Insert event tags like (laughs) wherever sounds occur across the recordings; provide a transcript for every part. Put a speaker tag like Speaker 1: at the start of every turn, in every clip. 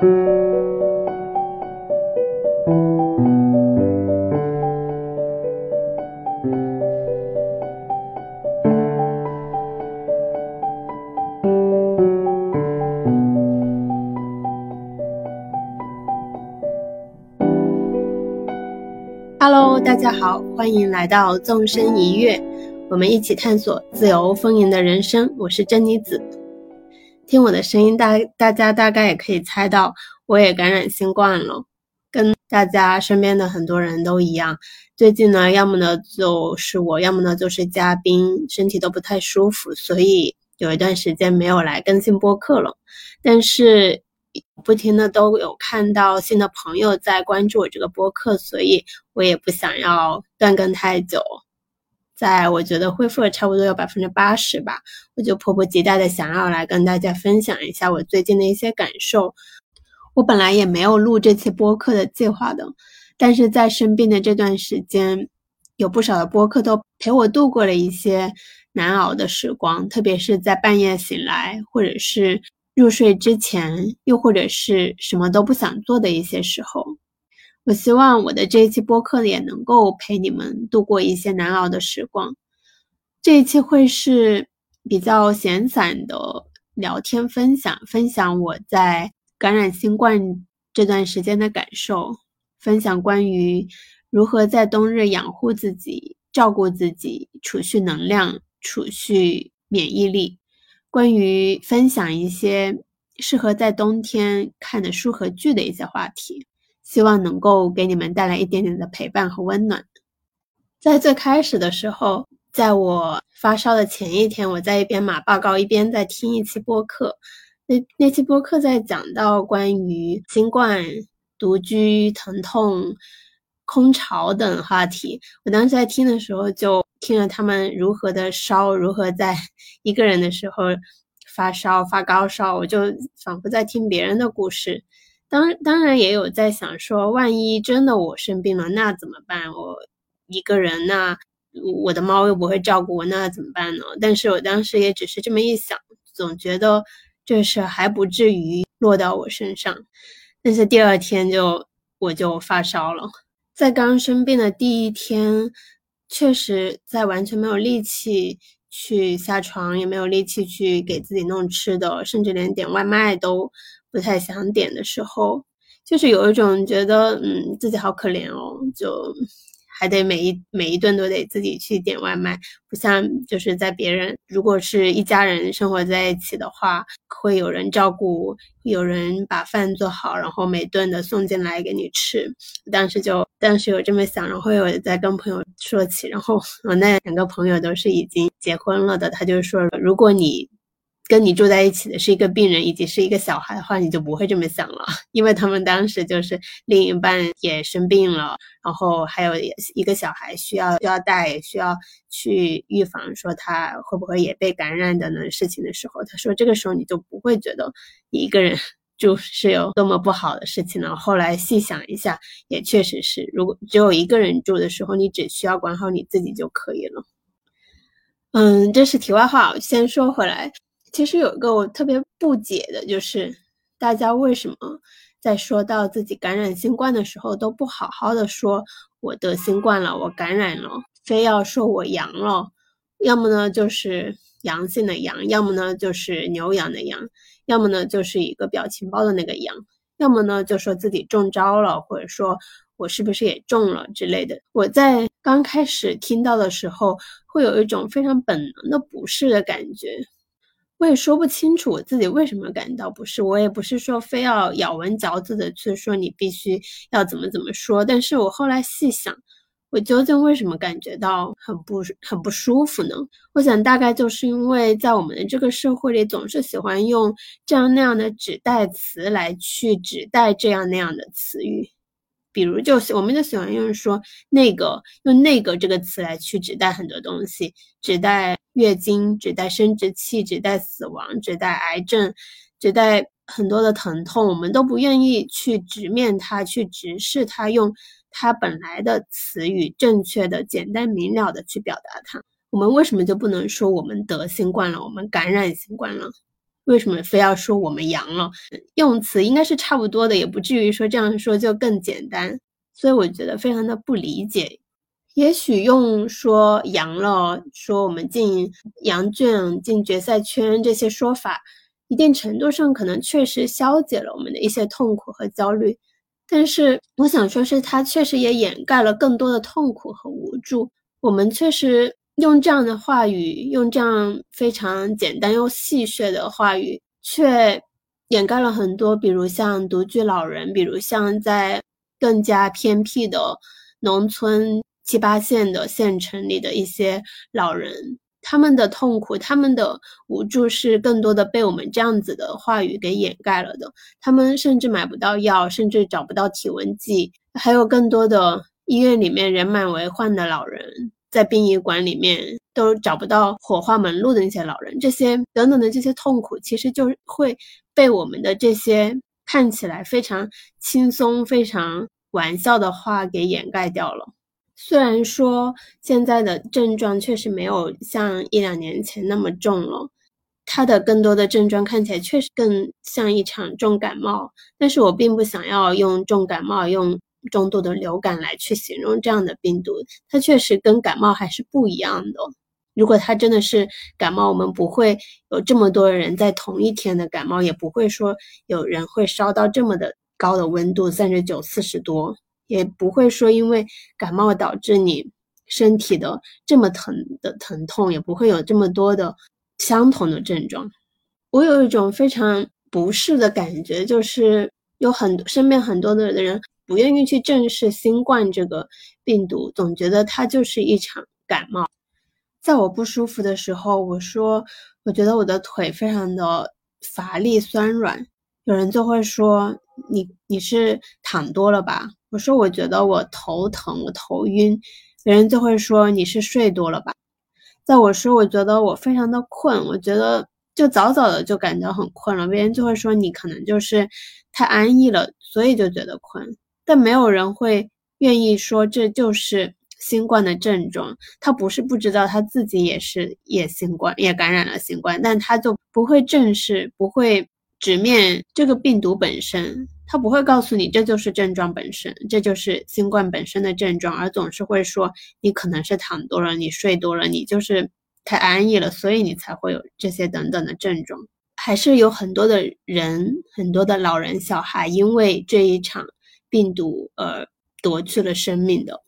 Speaker 1: Hello，大家好，欢迎来到纵身一跃，我们一起探索自由丰盈的人生。我是珍妮子，听我的声音，大大家大概也可以猜到，我也感染新冠了，跟大家身边的很多人都一样。最近呢，要么呢就是我，要么呢就是嘉宾，身体都不太舒服，所以有一段时间没有来更新播客了。但是。不停的都有看到新的朋友在关注我这个播客，所以我也不想要断更太久。在我觉得恢复了差不多有百分之八十吧，我就迫不及待的想要来跟大家分享一下我最近的一些感受。我本来也没有录这期播客的计划的，但是在生病的这段时间，有不少的播客都陪我度过了一些难熬的时光，特别是在半夜醒来，或者是。入睡之前，又或者是什么都不想做的一些时候，我希望我的这一期播客也能够陪你们度过一些难熬的时光。这一期会是比较闲散的聊天分享，分享我在感染新冠这段时间的感受，分享关于如何在冬日养护自己、照顾自己、储蓄能量、储蓄免疫力。关于分享一些适合在冬天看的书和剧的一些话题，希望能够给你们带来一点点的陪伴和温暖。在最开始的时候，在我发烧的前一天，我在一边码报告一边在听一期播客。那那期播客在讲到关于新冠、独居、疼痛。空巢等话题，我当时在听的时候就听了他们如何的烧，如何在 (laughs) 一个人的时候发烧发高烧，我就仿佛在听别人的故事。当当然也有在想说，万一真的我生病了，那怎么办？我一个人，那我的猫又不会照顾我，那怎么办呢？但是我当时也只是这么一想，总觉得这事还不至于落到我身上。但是第二天就我就发烧了。在刚生病的第一天，确实在完全没有力气去下床，也没有力气去给自己弄吃的，甚至连点外卖都不太想点的时候，就是有一种觉得，嗯，自己好可怜哦，就。还得每一每一顿都得自己去点外卖，不像就是在别人如果是一家人生活在一起的话，会有人照顾，有人把饭做好，然后每顿的送进来给你吃。当时就当时有这么想，然后有在跟朋友说起，然后我那两个朋友都是已经结婚了的，他就说如果你。跟你住在一起的是一个病人以及是一个小孩的话，你就不会这么想了，(laughs) 因为他们当时就是另一半也生病了，然后还有一个小孩需要需要带，需要去预防说他会不会也被感染的呢事情的时候，他说这个时候你就不会觉得你一个人住是有多么不好的事情了。后来细想一下，也确实是，如果只有一个人住的时候，你只需要管好你自己就可以了。嗯，这是题外话，先说回来。其实有一个我特别不解的，就是大家为什么在说到自己感染新冠的时候，都不好好的说我得新冠了，我感染了，非要说我阳了，要么呢就是阳性的阳，要么呢就是牛羊的羊，要么呢就是一个表情包的那个羊，要么呢就说自己中招了，或者说我是不是也中了之类的。我在刚开始听到的时候，会有一种非常本能的不适的感觉。我也说不清楚我自己为什么感到不适，我也不是说非要咬文嚼字的去说你必须要怎么怎么说，但是我后来细想，我究竟为什么感觉到很不很不舒服呢？我想大概就是因为在我们的这个社会里，总是喜欢用这样那样的指代词来去指代这样那样的词语。比如，就我们就喜欢用说那个，用那个这个词来去指代很多东西，指代月经，指代生殖器，指代死亡，指代癌症，指代很多的疼痛。我们都不愿意去直面它，去直视它，用它本来的词语，正确的、简单明了的去表达它。我们为什么就不能说我们得新冠了，我们感染新冠了？为什么非要说我们阳了？用词应该是差不多的，也不至于说这样说就更简单。所以我觉得非常的不理解。也许用说阳了，说我们进羊圈、进决赛圈这些说法，一定程度上可能确实消解了我们的一些痛苦和焦虑。但是我想说，是它确实也掩盖了更多的痛苦和无助。我们确实用这样的话语，用这样非常简单又戏谑的话语，却掩盖了很多，比如像独居老人，比如像在更加偏僻的农村。七八线的县城里的一些老人，他们的痛苦，他们的无助，是更多的被我们这样子的话语给掩盖了的。他们甚至买不到药，甚至找不到体温计，还有更多的医院里面人满为患的老人，在殡仪馆里面都找不到火化门路的那些老人，这些等等的这些痛苦，其实就会被我们的这些看起来非常轻松、非常玩笑的话给掩盖掉了。虽然说现在的症状确实没有像一两年前那么重了，它的更多的症状看起来确实更像一场重感冒，但是我并不想要用重感冒、用重度的流感来去形容这样的病毒，它确实跟感冒还是不一样的。如果它真的是感冒，我们不会有这么多人在同一天的感冒，也不会说有人会烧到这么的高的温度，三十九、四十多。也不会说因为感冒导致你身体的这么疼的疼痛，也不会有这么多的相同的症状。我有一种非常不适的感觉，就是有很多身边很多的人不愿意去正视新冠这个病毒，总觉得它就是一场感冒。在我不舒服的时候，我说我觉得我的腿非常的乏力酸软，有人就会说你你是躺多了吧。我说，我觉得我头疼，我头晕，别人就会说你是睡多了吧。在我说，我觉得我非常的困，我觉得就早早的就感觉很困了，别人就会说你可能就是太安逸了，所以就觉得困。但没有人会愿意说这就是新冠的症状。他不是不知道他自己也是也新冠，也感染了新冠，但他就不会正视，不会直面这个病毒本身。他不会告诉你这就是症状本身，这就是新冠本身的症状，而总是会说你可能是躺多了，你睡多了，你就是太安逸了，所以你才会有这些等等的症状。还是有很多的人，很多的老人、小孩因为这一场病毒而夺去了生命的。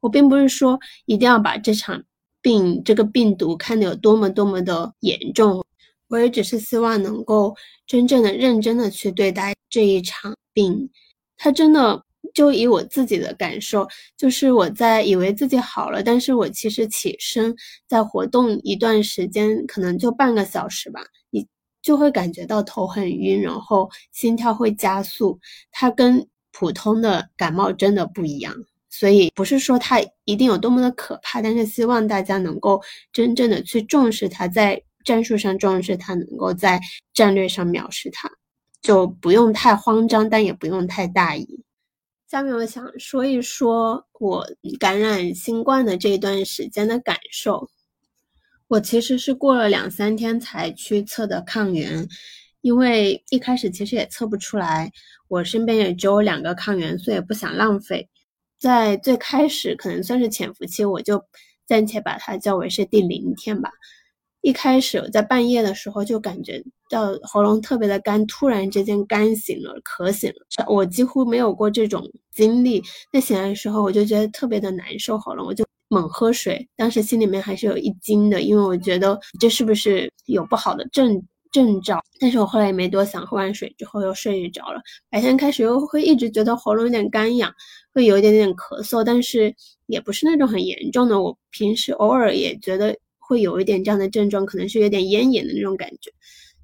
Speaker 1: 我并不是说一定要把这场病、这个病毒看得有多么多么的严重。我也只是希望能够真正的、认真的去对待这一场病。他真的就以我自己的感受，就是我在以为自己好了，但是我其实起身在活动一段时间，可能就半个小时吧，你就会感觉到头很晕，然后心跳会加速。它跟普通的感冒真的不一样，所以不是说它一定有多么的可怕，但是希望大家能够真正的去重视它在。战术上重视它，能够在战略上藐视它，就不用太慌张，但也不用太大意。下面我想说一说我感染新冠的这段时间的感受。我其实是过了两三天才去测的抗原，因为一开始其实也测不出来，我身边也只有两个抗原，所以不想浪费。在最开始可能算是潜伏期，我就暂且把它叫为是第零天吧。一开始我在半夜的时候就感觉到喉咙特别的干，突然之间干醒了，咳醒了。我几乎没有过这种经历。那醒来的时候我就觉得特别的难受，喉咙我就猛喝水。当时心里面还是有一惊的，因为我觉得这是不是有不好的症症兆？但是我后来也没多想，喝完水之后又睡着了。白天开始又会一直觉得喉咙有点干痒，会有一点点咳嗽，但是也不是那种很严重的。我平时偶尔也觉得。会有一点这样的症状，可能是有点咽炎的那种感觉，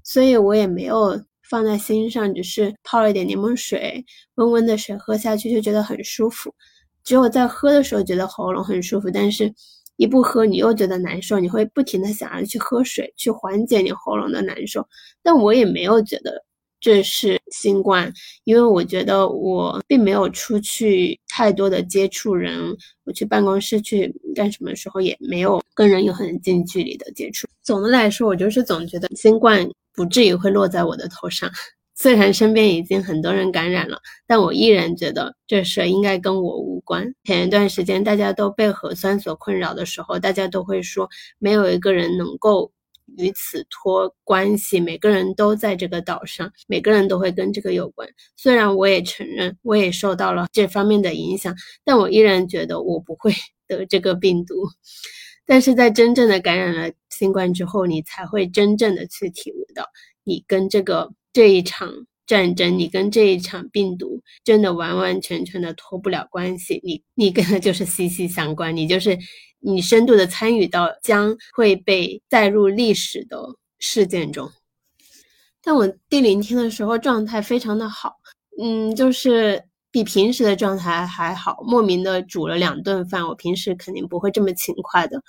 Speaker 1: 所以我也没有放在心上，只是泡了一点柠檬水，温温的水喝下去就觉得很舒服。只有在喝的时候觉得喉咙很舒服，但是一不喝你又觉得难受，你会不停的想要去喝水去缓解你喉咙的难受。但我也没有觉得。这是新冠，因为我觉得我并没有出去太多的接触人，我去办公室去干什么时候也没有跟人有很近距离的接触。总的来说，我就是总觉得新冠不至于会落在我的头上。虽然身边已经很多人感染了，但我依然觉得这事应该跟我无关。前一段时间大家都被核酸所困扰的时候，大家都会说没有一个人能够与此脱关系，每个人都在这个岛上，每个人都会跟这个有关。虽然我也承认我也受到了这方面的影响，但我依然觉得我不会 (laughs) 得这个病毒。但是在真正的感染了新冠之后，你才会真正的去体悟到你跟这个。这一场战争，你跟这一场病毒真的完完全全的脱不了关系，你你跟它就是 (laughs) 息息相关，你就是你深度的参与到将会被带入历史的事件中。但我第零天的时候状态非常的好，嗯，就是比平时的状态还好，莫名的煮了两顿饭，我平时肯定不会这么勤快的。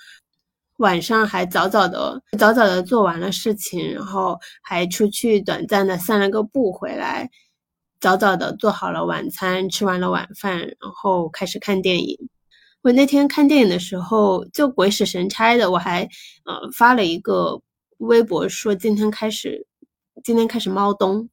Speaker 1: 晚上还早早的早早的做完了事情，然后还出去短暂的散了个步回来，早早的做好了晚餐，吃完了晚饭，然后开始看电影。我那天看电影的时候就鬼使神差的，我还呃发了一个微博说今天开始今天开始猫冬，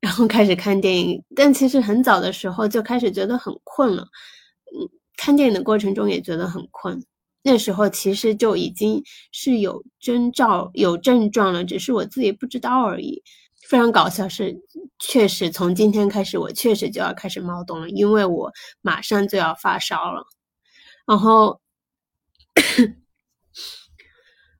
Speaker 1: 然后开始看电影。但其实很早的时候就开始觉得很困了，嗯，看电影的过程中也觉得很困。那时候其实就已经是有征兆、有症状了，只是我自己不知道而已。非常搞笑是，确实从今天开始，我确实就要开始冒动了，因为我马上就要发烧了。然后，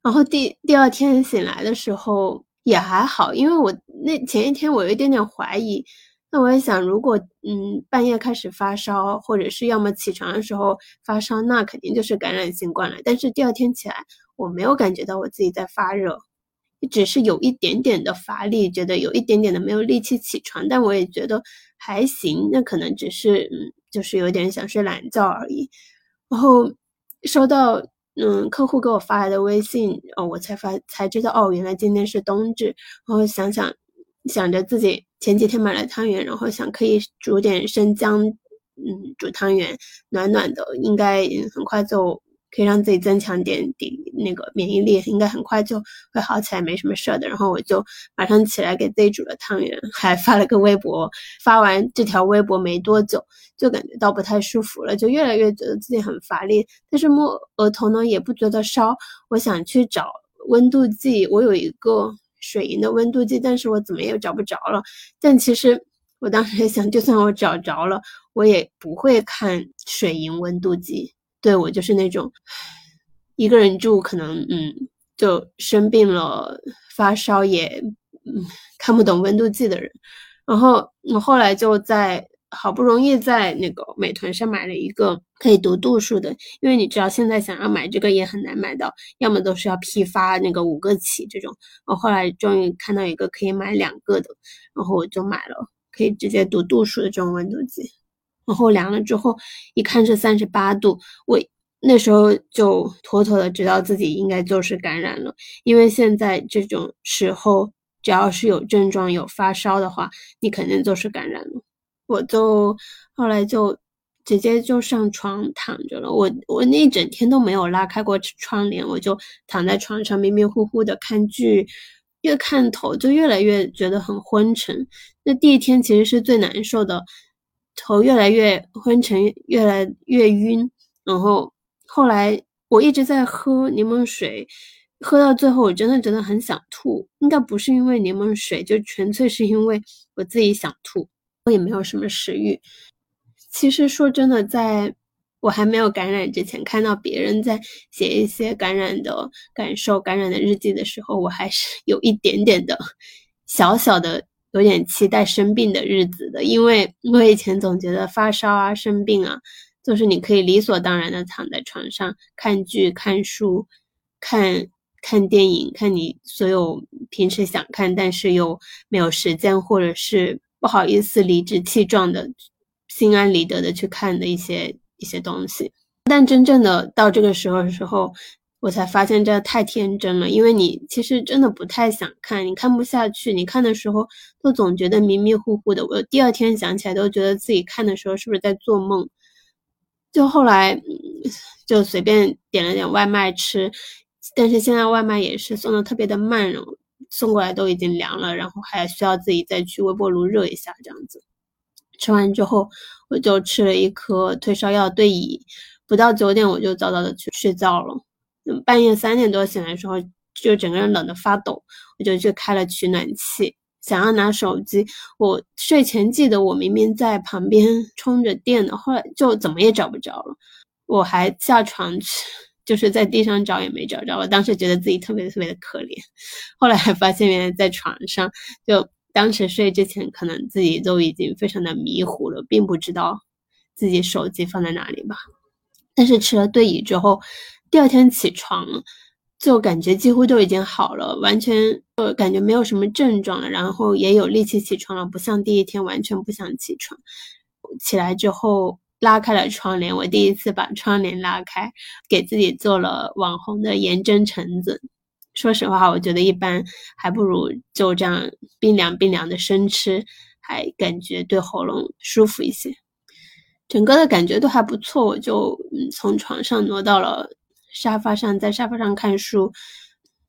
Speaker 1: 然后第第二天醒来的时候也还好，因为我那前一天我有一点点怀疑。那我也想，如果嗯半夜开始发烧，或者是要么起床的时候发烧，那肯定就是感染新冠了。但是第二天起来，我没有感觉到我自己在发热，只是有一点点的乏力，觉得有一点点的没有力气起床。但我也觉得还行，那可能只是嗯，就是有点想睡懒觉而已。然后收到嗯客户给我发来的微信，哦，我才发才知道哦，原来今天是冬至。然后想想想着自己。前几天买了汤圆，然后想可以煮点生姜，嗯，煮汤圆，暖暖的，应该很快就可以让自己增强点抵那个免疫力，应该很快就会好起来，没什么事儿的。然后我就马上起来给自己煮了汤圆，还发了个微博。发完这条微博没多久，就感觉到不太舒服了，就越来越觉得自己很乏力，但是摸额头呢也不觉得烧。我想去找温度计，我有一个。水银的温度计，但是我怎么也找不着了。但其实我当时想，就算我找着了，我也不会看水银温度计。对我就是那种一个人住，可能嗯，就生病了发烧也嗯看不懂温度计的人。然后我后来就在。好不容易在那个美团上买了一个可以读度数的，因为你知道现在想要买这个也很难买到，要么都是要批发那个五个起这种。我后来终于看到一个可以买两个的，然后我就买了，可以直接读度数的这种温度计。然后量了之后，一看是三十八度，我那时候就妥妥的知道自己应该就是感染了，因为现在这种时候，只要是有症状有发烧的话，你肯定就是感染了。我就后来就直接就上床躺着了。我我那一整天都没有拉开过窗帘，我就躺在床上迷迷糊糊的看剧，越看头就越来越觉得很昏沉。那第一天其实是最难受的，头越来越昏沉，越来越晕。然后后来我一直在喝柠檬水，喝到最后我真的真的很想吐，应该不是因为柠檬水，就纯粹是因为我自己想吐。也没有什么食欲。其实说真的，在我还没有感染之前，看到别人在写一些感染的感受、感染的日记的时候，我还是有一点点的小小的有点期待生病的日子的。因为我以前总觉得发烧啊、生病啊，就是你可以理所当然的躺在床上看剧、看书、看看电影、看你所有平时想看但是又没有时间或者是。不好意思，理直气壮的，心安理得的去看的一些一些东西，但真正的到这个时候的时候，我才发现这太天真了。因为你其实真的不太想看，你看不下去，你看的时候都总觉得迷迷糊糊的。我第二天想起来都觉得自己看的时候是不是在做梦。就后来就随便点了点外卖吃，但是现在外卖也是送的特别的慢，送过来都已经凉了，然后还需要自己再去微波炉热一下这样子。吃完之后，我就吃了一颗退烧药对乙，不到九点我就早早的去睡觉了。半夜三点多醒来的时候，就整个人冷得发抖，我就去开了取暖器，想要拿手机。我睡前记得我明明在旁边 (laughs) 充着电的，后来就怎么也找不着了。我还下床去。就是在地上找也没找着，我当时觉得自己特别特别的可怜，后来还发现原来在床上，就当时睡之前可能自己都已经非常的迷糊了，并不知道自己手机放在哪里吧。但是吃了对乙之后，第二天起床就感觉几乎都已经好了，完全呃感觉没有什么症状了，然后也有力气起床了，不像第一天完全不想起床。起来之后。拉开了窗帘，我第一次把窗帘拉开，给自己做了网红的盐蒸橙子。说实话，我觉得一般，还不如就这样冰凉冰凉的生吃，还感觉对喉咙舒服一些。整个的感觉都还不错，我就嗯从床上挪到了沙发上，在沙发上看书。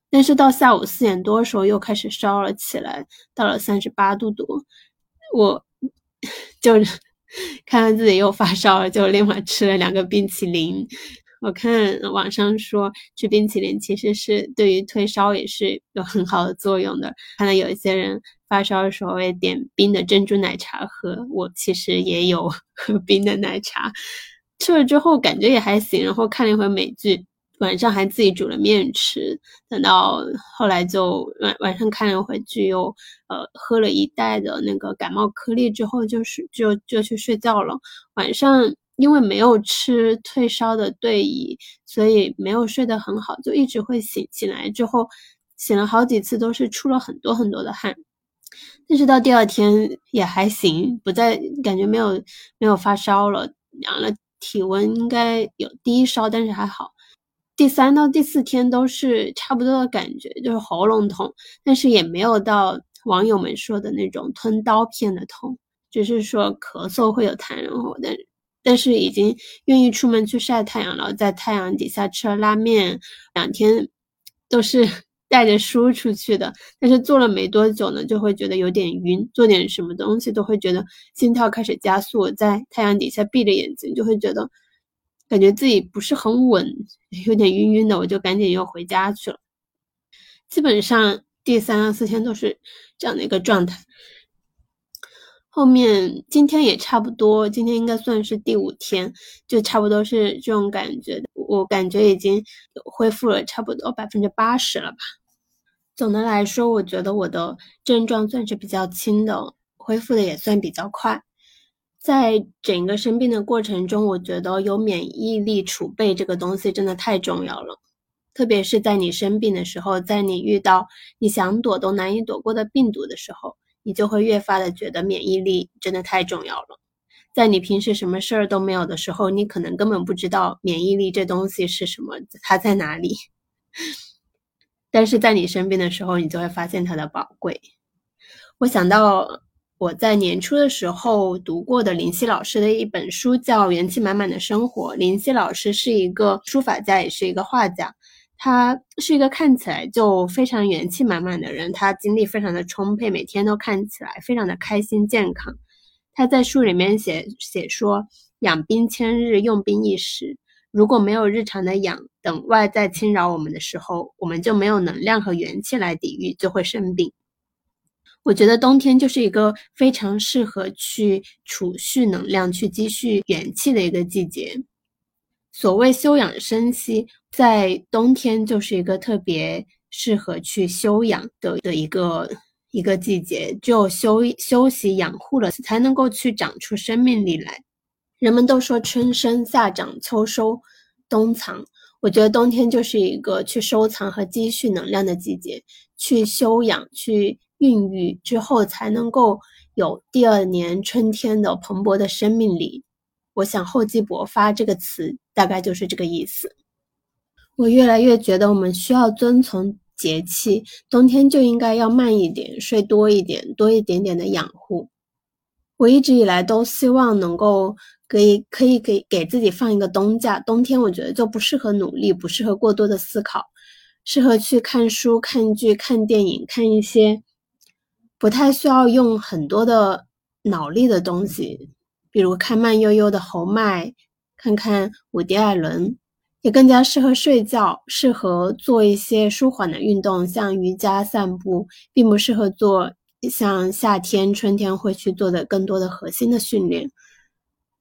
Speaker 1: 但是到下午四点多的时候又开始烧了起来，到了三十八度多，我 (laughs) 就。看到自己又发烧了，就立马吃了两个冰淇淋。我看网上说吃冰淇淋其实是对于退烧也是有很好的作用的。看到有一些人发烧的时候会点冰的珍珠奶茶喝，我其实也有 (laughs) 喝冰的奶茶，吃了之后感觉也还行。然后看了一会美剧。晚上还自己煮了面吃，等到后来就晚晚上看了会剧，又呃喝了一袋的那个感冒颗粒之后，就是就就去睡觉了。晚上因为没有吃退烧的对乙，所以没有睡得很好，就一直会醒。醒来之后醒了好几次，都是出了很多很多的汗。但是到第二天也还行，不再感觉没有没有发烧了，量了体温应该有低烧，但是还好。第三到第四天都是差不多的感觉，就是喉咙痛，但是也没有到网友们说的那种吞刀片的痛，只是说咳嗽会有痰，然后但但是已经愿意出门去晒太阳了，在太阳底下吃了拉面，两天都是 (laughs) 带着书出去的，但是坐了没多久呢，就会觉得有点晕，做点什么东西都会觉得心跳开始加速，在太阳底下闭着眼睛就会觉得。感觉自己不是很稳，有点晕晕的，我就赶紧又回家去了。基本上第三到四天都是这样的一个状态。后面今天也差不多，今天应该算是第五天，就差不多是这种感觉。我感觉已经恢复了差不多百分之八十了吧。总的来说，我觉得我的症状算是比较轻的，恢复的也算比较快。在整个生病的过程中，我觉得有免疫力储备这个东西真的太重要了。特别是在你生病的时候，在你遇到你想躲都难以躲过的病毒的时候，你就会越发的觉得免疫力真的太重要了。在你平时什么事儿都没有的时候，你可能根本不知道免疫力这东西是什么，它在哪里。但是在你生病的时候，你就会发现它的宝贵。我想到。我在年初的时候读过的林夕老师的一本书叫《元气满满的生活》。林夕老师是一个书法家，也是一个画家。他是一个看起来就非常元气满满的人，他精力非常的充沛，每天都看起来非常的开心健康。他在书里面写写说：“养兵千日，用兵一时。如果没有日常的养，等外在侵扰我们的时候，我们就没有能量和元气来抵御，就会生病。”我觉得冬天就是一个非常适合去储蓄能量、去积蓄元气的一个季节。所谓休养生息，在冬天就是一个特别适合去休养的的一个一个季节。只有休休息养护了，才能够去长出生命力来。人们都说春生、夏长、秋收、冬藏，我觉得冬天就是一个去收藏和积蓄能量的季节，去休养，去。孕育之后才能够有第二年春天的蓬勃的生命力。我想“厚积薄发”这个词大概就是这个意思。我越来越觉得我们需要遵从节气，冬天就应该要慢一点，睡多一点，多一点点的养护。我一直以来都希望能够给可以给给自己放一个冬假。冬天我觉得就不适合努力，不适合过多的思考。适合去看书、看剧、看电影，看一些不太需要用很多的脑力的东西，比如看慢悠悠的侯麦，看看伍迪·艾伦，也更加适合睡觉，适合做一些舒缓的运动，像瑜伽、散步，并不适合做像夏天、春天会去做的更多的核心的训练。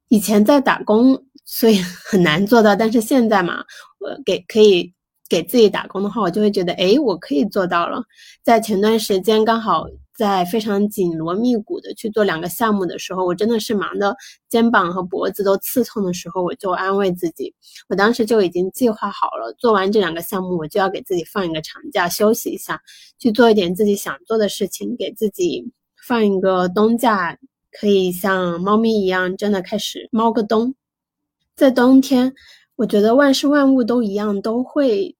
Speaker 1: 以前在打工，所以 (laughs) 很难做到。但是现在嘛，我给可以给自己打工的话，我就会觉得，哎，我可以做到了。在前段时间，刚好在非常紧锣密鼓的去做两个项目的时候，我真的是忙的肩膀和脖子都刺痛的时候，我就安慰自己，我当时就已经计划好了，做完这两个项目，我就要给自己放一个长假，休息一下，去做一点自己想做的事情，给自己放一个冬假。可以像猫咪一样，真的开始猫个冬。在冬天，我觉得万事万物都一样，都会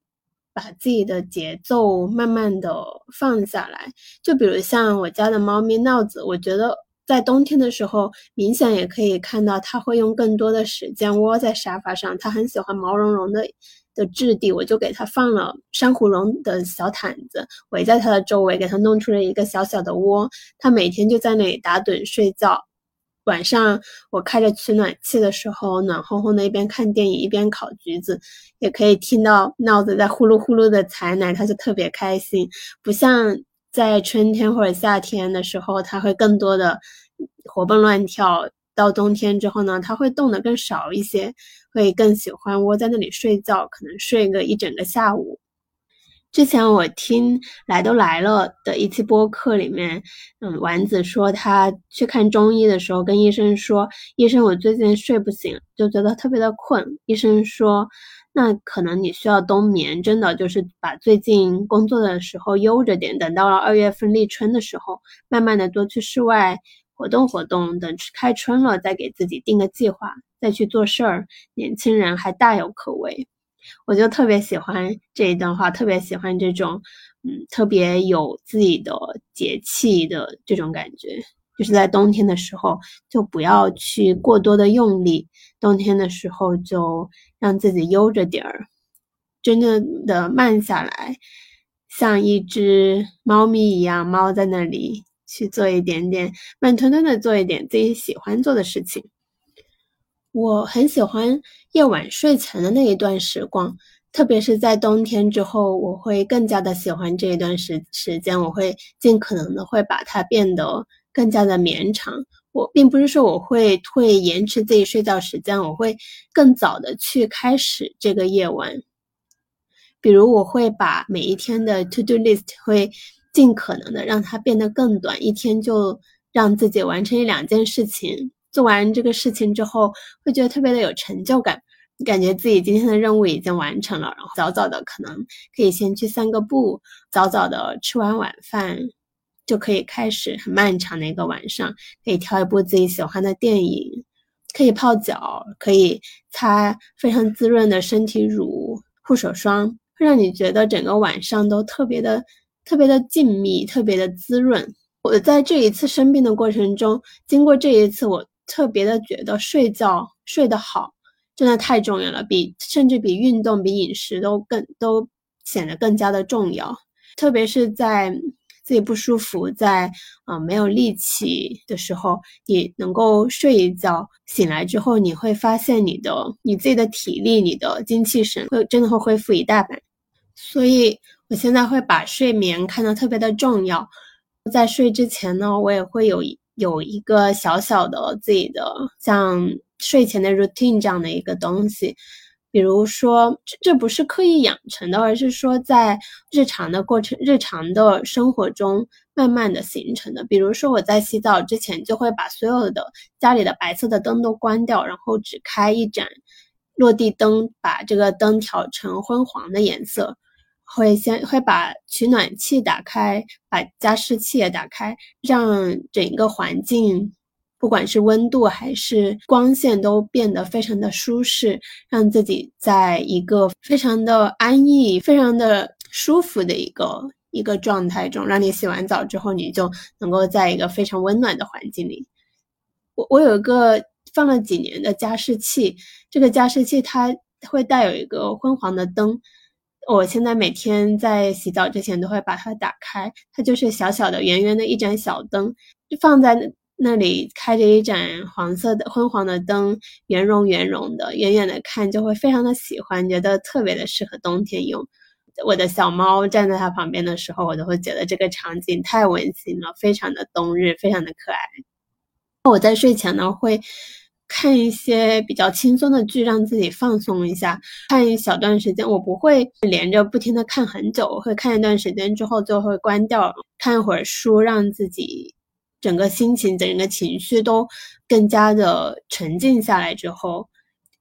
Speaker 1: 把自己的节奏慢慢的放下来。就比如像我家的猫咪闹子，我觉得在冬天的时候，明显也可以看到它会用更多的时间窝在沙发上，它很喜欢毛茸茸的。的质地，我就给它放了珊瑚绒的小毯子，围在它的周围，给它弄出了一个小小的窝。它每天就在那里打盹睡觉。晚上我开着取暖器的时候，暖烘烘的，一边看电影一边烤橘子，也可以听到闹子在呼噜呼噜的采奶，它就特别开心。不像在春天或者夏天的时候，它会更多的活蹦乱跳。到冬天之后呢，它会动的更少一些。会更喜欢窝在那里睡觉，可能睡个一整个下午。之前我听来都来了的一期播客里面，嗯，丸子说他去看中医的时候，跟医生说：“医生，我最近睡不醒，就觉得特别的困。”医生说：“那可能你需要冬眠，真的就是把最近工作的时候悠着点，等到了二月份立春的时候，慢慢的多去室外活动活动，等开春了再给自己定个计划。”再去做事儿，年轻人还大有可为。我就特别喜欢这一段话，特别喜欢这种，嗯，特别有自己的节气的这种感觉。就是在冬天的时候，就不要去过多的用力；冬天的时候，就让自己悠着点儿，真正的慢下来，像一只猫咪一样，猫在那里去做一点点，慢吞吞的做一点自己喜欢做的事情。我很喜欢夜晚睡前的那一段时光，特别是在冬天之后，我会更加的喜欢这一段时时间。我会尽可能的会把它变得更加的绵长。我并不是说我会会延迟自己睡觉时间，我会更早的去开始这个夜晚。比如我会把每一天的 to do list 会尽可能的让它变得更短，一天就让自己完成一两件事情。做完这个事情之后，会觉得特别的有成就感，感觉自己今天的任务已经完成了。然后早早的可能可以先去散个步，早早的吃完晚饭，就可以开始很漫长的一个晚上。可以挑一部自己喜欢的电影，可以泡脚，可以擦非常滋润的身体乳、护手霜，会让你觉得整个晚上都特别的、特别的静谧，特别的滋润。我在这一次生病的过程中，经过这一次我。特别的觉得睡觉睡得好真的太重要了，比甚至比运动、比饮食都更都显得更加的重要。特别是在自己不舒服、在啊没有力气的时候，你能够睡一觉，醒来之后你会发现你的你自己的体力、你的精气神会真的会恢复一大半。所以我现在会把睡眠看得特别的重要，在睡之前呢，我也会有一。有一个小小的自己的像睡前的 routine 这样的一个东西，比如说这这不是刻意养成的，而是说在日常的过程、日常的生活中慢慢的形成的。比如说我在洗澡之前就会把所有的家里的白色的灯都关掉，然后只开一盏落地灯，把这个灯调成昏黄的颜色。会先会把取暖器打开，把加湿器也打开，让整个环境，不管是温度还是光线都变得非常的舒适，让自己在一个非常的安逸、非常的舒服的一个一个状态中，让你洗完澡之后，你就能够在一个非常温暖的环境里。我我有一个放了几年的加湿器，这个加湿器它会带有一个昏黄的灯。我现在每天在洗澡之前都会把它打开，它就是小小的、圆圆的一盏小灯，就放在那里，开着一盏黄色的昏黄的灯，圆融圆融的，远远的看就会非常的喜欢，觉得特别的适合冬天用。我的小猫站在它旁边的时候，我都会觉得这个场景太温馨了，非常的冬日，非常的可爱。我在睡前呢会看一些比较轻松的剧，让自己放松一下，看一小段时间。我不会连着不停的看很久，我会看一段时间之后就会关掉，看一会儿书，让自己整个心情、整个情绪都更加的沉静下来之后。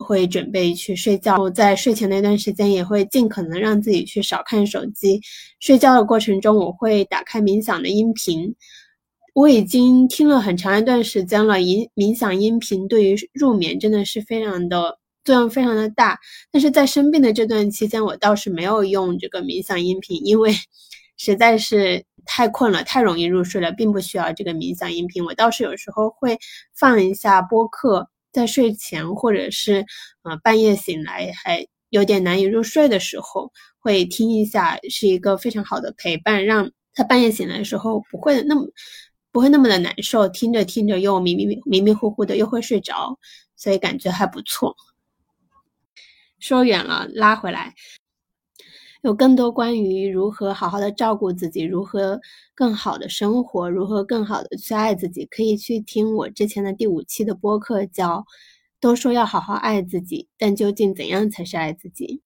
Speaker 1: 会准备去睡觉，在睡前那段时间也会尽可能让自己去少看手机。睡觉的过程中，我会打开冥想的音频。我已经听了很长一段时间了，冥冥想音频对于入眠真的是非常的作用非常的大。但是在生病的这段期间，我倒是没有用这个冥想音频，因为实在是太困了，太容易入睡了，并不需要这个冥想音频。我倒是有时候会放一下播客。在睡前或者是呃半夜醒来还有点难以入睡的时候，会听一下，是一个非常好的陪伴，让他半夜醒来的时候不会那么不会那么的难受，听着听着又迷迷迷迷糊糊的又会睡着，所以感觉还不错。说远了，拉回来。有更多关于如何好好的照顾自己，如何更好的生活，如何更好的去爱自己，可以去听我之前的第五期的播客，叫《都说要好好爱自己，但究竟怎样才是爱自己》。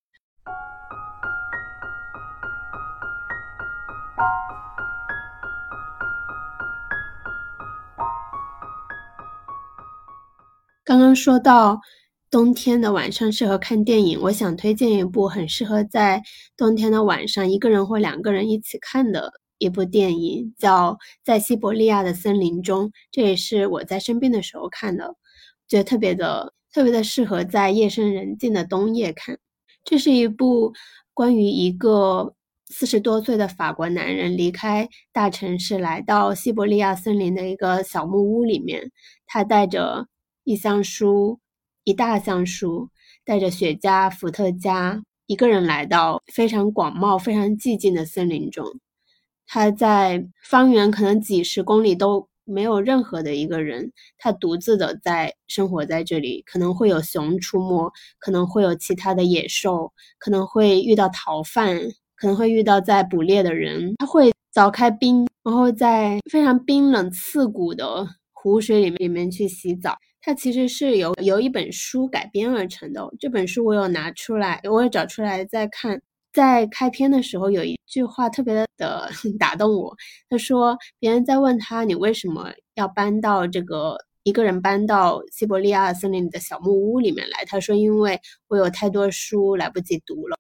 Speaker 1: 刚刚说到。冬天的晚上适合看电影，我想推荐一部很适合在冬天的晚上一个人或两个人一起看的一部电影，叫《在西伯利亚的森林中》。这也是我在生病的时候看的，觉得特别的特别的适合在夜深人静的冬夜看。这是一部关于一个四十多岁的法国男人离开大城市，来到西伯利亚森林的一个小木屋里面，他带着一箱书。一大箱书，带着雪茄、伏特加，一个人来到非常广袤、非常寂静的森林中。他在方圆可能几十公里都没有任何的一个人，他独自的在生活在这里。可能会有熊出没，可能会有其他的野兽，可能会遇到逃犯，可能会遇到在捕猎的人。他会凿开冰，然后在非常冰冷刺骨的湖水里面里面去洗澡。它其实是由由一本书改编而成的。这本书我有拿出来，我有找出来再看。在开篇的时候有一句话特别的 (laughs) 打动我。他说，别人在问他你为什么要搬到这个一个人搬到西伯利亚森林里的小木屋里面来？他说，因为我有太多书来不及读了。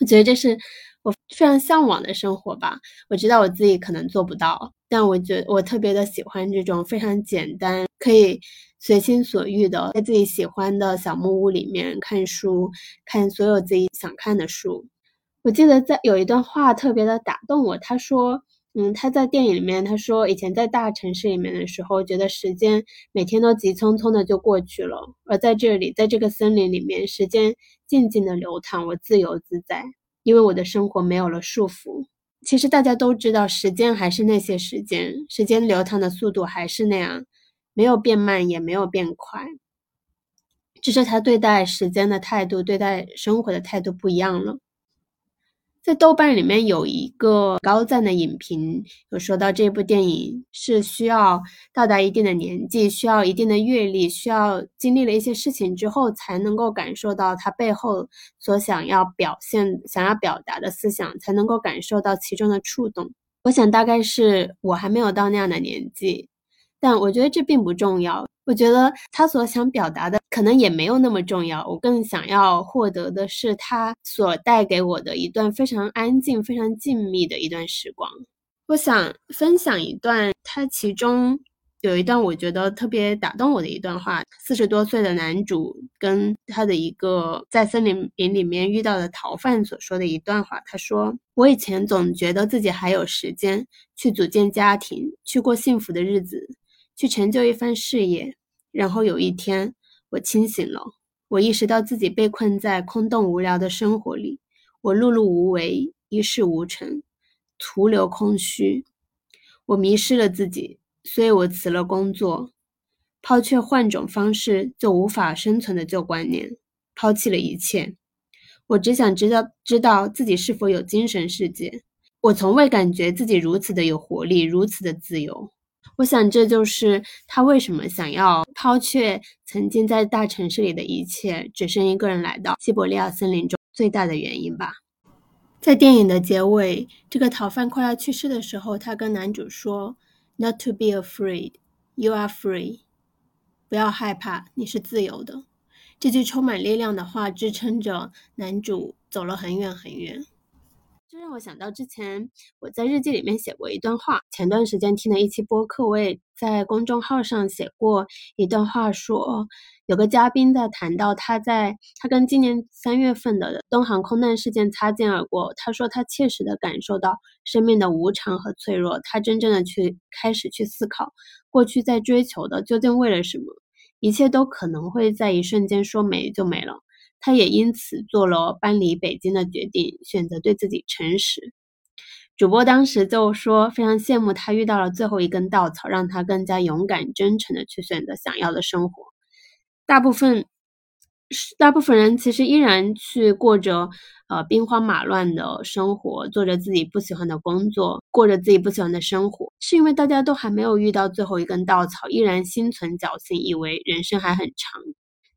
Speaker 1: 我觉得这是我非常向往的生活吧。我知道我自己可能做不到，但我觉我特别的喜欢这种非常简单可以。随心所欲的在自己喜欢的小木屋里面看书，看所有自己想看的书。我记得在有一段话特别的打动我，他说：“嗯，他在电影里面他说，以前在大城市里面的时候，觉得时间每天都急匆匆的就过去了，而在这里，在这个森林里面，时间静静的流淌，我自由自在，因为我的生活没有了束缚。其实大家都知道，时间还是那些时间，时间流淌的速度还是那样。”没有变慢，也没有变快，只是他对待时间的态度、对待生活的态度不一样了。在豆瓣里面有一个高赞的影评，有说到这部电影是需要到达一定的年纪，需要一定的阅历，需要经历了一些事情之后，才能够感受到它背后所想要表现、想要表达的思想，才能够感受到其中的触动。我想大概是我还没有到那样的年纪。但我觉得这并不重要。我觉得他所想表达的可能也没有那么重要。我更想要获得的是他所带给我的一段非常安静、非常静谧的一段时光。我想分享一段他其中有一段我觉得特别打动我的一段话：四十多岁的男主跟他的一个在森林林里面遇到的逃犯所说的一段话。他说：“我以前总觉得自己还有时间去组建家庭，去过幸福的日子。”去成就一番事业，然后有一天我清醒了，我意识到自己被困在空洞无聊的生活里，我碌碌无为，一事无成，徒留空虚。我迷失了自己，所以我辞了工作，抛却换种方式就无法生存的旧观念，抛弃了一切。我只想知道，知道自己是否有精神世界。我从未感觉自己如此的有活力，如此的自由。我想，这就是他为什么想要抛却曾经在大城市里的一切，只身一个人来到西伯利亚森林中最大的原因吧。在电影的结尾，这个逃犯快要去世的时候，他跟男主说：“Not to be afraid, you are free。”不要害怕，你是自由的。这句充满力量的话支撑着男主走了很远很远。让我想到之前我在日记里面写过一段话。前段时间听了一期播客，我也在公众号上写过一段话，说有个嘉宾在谈到他在他跟今年三月份的东航空难事件擦肩而过。他说他切实的感受到生命的无常和脆弱。他真正的去开始去思考，过去在追求的究竟为了什么？一切都可能会在一瞬间说没就没了。他也因此做了搬离北京的决定，选择对自己诚实。主播当时就说，非常羡慕他遇到了最后一根稻草，让他更加勇敢、真诚的去选择想要的生活。大部分，大部分人其实依然去过着呃兵荒马乱的生活，做着自己不喜欢的工作，过着自己不喜欢的生活，是因为大家都还没有遇到最后一根稻草，依然心存侥幸，以为人生还很长。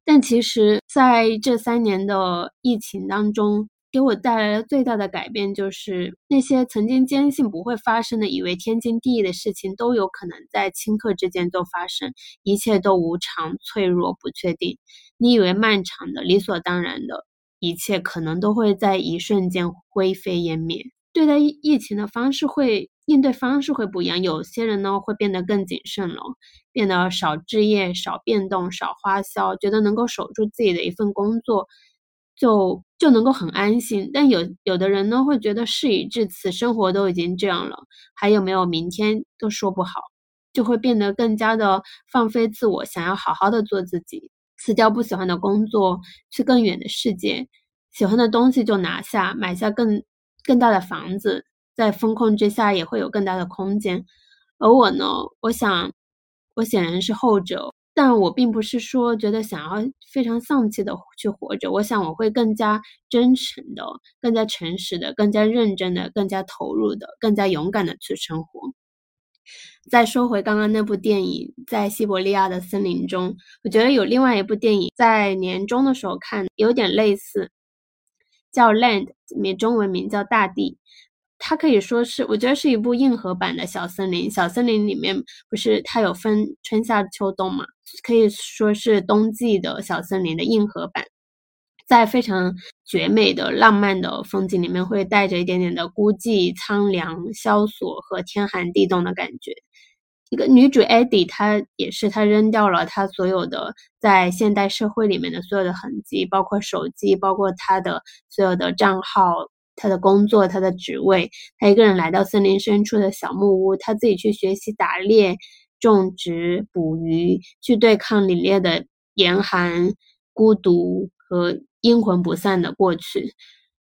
Speaker 1: 但其实，在这三年的疫情当中，给我带来了最大的改变，就是那些曾经坚信不会发生的、以为天经地义的事情，都有可能在顷刻之间就发生。一切都无常、脆弱、不确定。你以为漫长的、理所当然的一切，可能都会在一瞬间灰飞烟灭。对待疫情的方式会。应对方式会不一样，有些人呢会变得更谨慎了，变得少置业、少变动、少花销，觉得能够守住自己的一份工作，就就能够很安心。但有有的人呢会觉得事已至此，生活都已经这样了，还有没有明天都说不好，就会变得更加的放飞自我，想要好好的做自己，辞掉不喜欢的工作，去更远的世界，喜欢的东西就拿下，买下更更大的房子。在风控之下也会有更大的空间，而我呢，我想，我显然是后者，但我并不是说觉得想要非常丧气的去活着，我想我会更加真诚的、更加诚实的、更加认真的、更加投入的、更加勇敢的去生活。再说回刚刚那部电影，在西伯利亚的森林中，我觉得有另外一部电影在年终的时候看，有点类似，叫《Land》，名中文名叫《大地》。它可以说是，我觉得是一部硬核版的小森林。小森林里面不是它有分春夏秋冬嘛？可以说是冬季的小森林的硬核版，在非常绝美的浪漫的风景里面，会带着一点点的孤寂、苍凉、萧索和天寒地冻的感觉。一个女主艾迪，她也是，她扔掉了她所有的在现代社会里面的所有的痕迹，包括手机，包括她的所有的账号。他的工作，他的职位，他一个人来到森林深处的小木屋，他自己去学习打猎、种植、捕鱼，去对抗凛冽的严寒、孤独和阴魂不散的过去。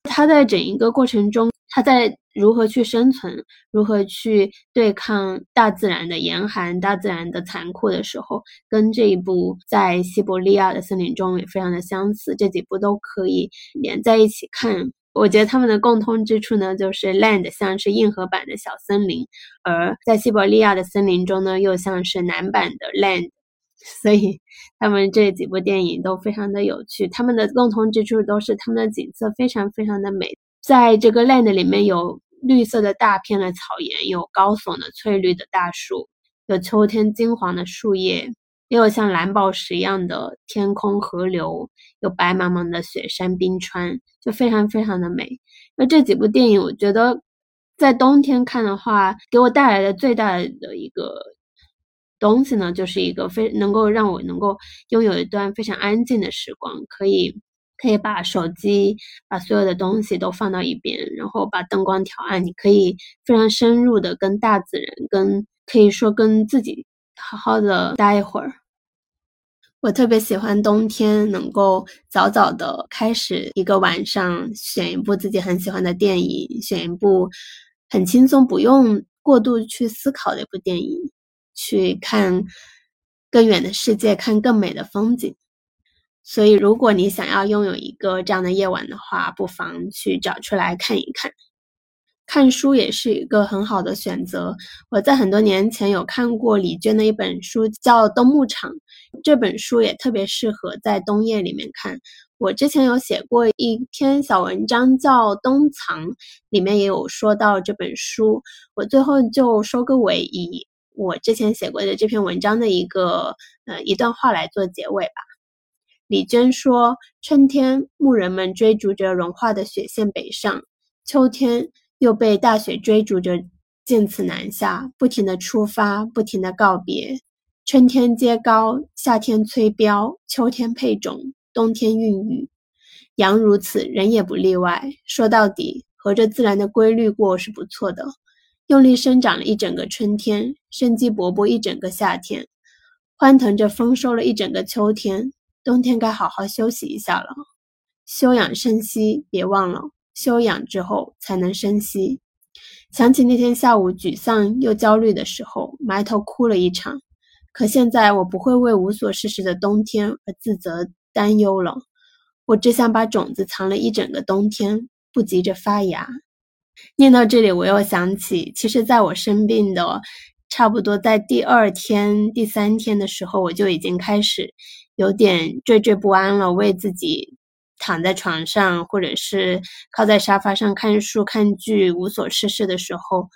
Speaker 1: 他在整一个过程中，他在如何去生存，如何去对抗大自然的严寒、大自然的残酷的时候，跟这一部在西伯利亚的森林中也非常的相似。这几部都可以连在一起看。我觉得他们的共通之处呢，就是 land 像是硬核版的小森林，而在西伯利亚的森林中呢，又像是男版的 land，(laughs) 所以他们这几部电影都非常的有趣。他们的共同之处都是他们的景色非常非常的美，在这个 land 里面有绿色的大片的草原，有高耸的翠绿的大树，有秋天金黄的树叶。也有像蓝宝石一样的天空、河流，有白茫茫的雪山、冰川，就非常非常的美。那这几部电影，我觉得在冬天看的话，给我带来的最大的一个东西呢，就是一个非能够让我能够拥有一段非常安静的时光，可以可以把手机、把所有的东西都放到一边，然后把灯光调暗，你可以非常深入的跟大自然，跟可以说跟自己。好好的待一会儿。我特别喜欢冬天能够早早的开始一个晚上，选一部自己很喜欢的电影，选一部很轻松、不用过度去思考的一部电影，去看更远的世界，看更美的风景。所以，如果你想要拥有一个这样的夜晚的话，不妨去找出来看一看。看书也是一个很好的选择。我在很多年前有看过李娟的一本书，叫《冬牧场》。这本书也特别适合在冬夜里面看。我之前有写过一篇小文章，叫《冬藏》，里面也有说到这本书。我最后就收个尾，以我之前写过的这篇文章的一个呃一段话来做结尾吧。李娟说：“春天，牧人们追逐着融化的雪线北上；秋天。”又被大雪追逐着，渐次南下，不停的出发，不停的告别。春天接高，夏天催膘，秋天配种，冬天孕育。羊如此，人也不例外。说到底，合着自然的规律过是不错的。用力生长了一整个春天，生机勃勃一整个夏天，欢腾着丰收了一整个秋天。冬天该好好休息一下了，休养生息，别忘了。休养之后才能生息。想起那天下午沮丧又焦虑的时候，埋头哭了一场。可现在我不会为无所事事的冬天而自责担忧了。我只想把种子藏了一整个冬天，不急着发芽。念到这里，我又想起，其实在我生病的差不多在第二天、第三天的时候，我就已经开始有点惴惴不安了，为自己。躺在床上，或者是靠在沙发上看书、看剧，无所事事的时候，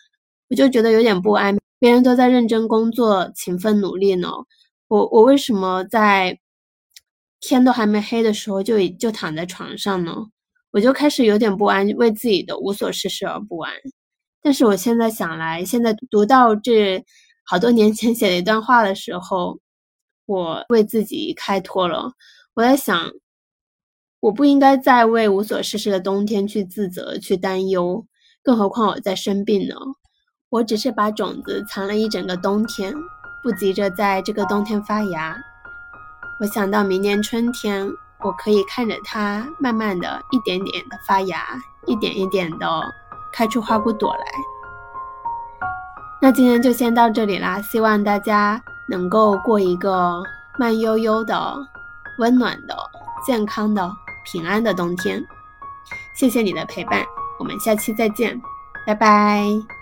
Speaker 1: 我就觉得有点不安。别人都在认真工作、勤奋努力呢，我我为什么在天都还没黑的时候就就躺在床上呢？我就开始有点不安，为自己的无所事事而不安。但是我现在想来，现在读到这好多年前写的一段话的时候，我为自己开脱了。我在想。我不应该再为无所事事的冬天去自责、去担忧，更何况我在生病呢。我只是把种子藏了一整个冬天，不急着在这个冬天发芽。我想到明年春天，我可以看着它慢慢的一点点的发芽，一点一点的开出花骨朵来。那今天就先到这里啦，希望大家能够过一个慢悠悠的、温暖的、健康的。平安的冬天，谢谢你的陪伴，我们下期再见，拜拜。